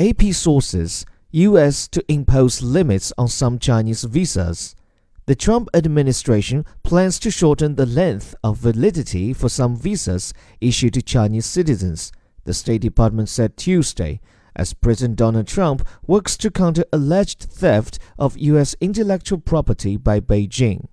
AP sources U.S. to impose limits on some Chinese visas. The Trump administration plans to shorten the length of validity for some visas issued to Chinese citizens, the State Department said Tuesday, as President Donald Trump works to counter alleged theft of U.S. intellectual property by Beijing.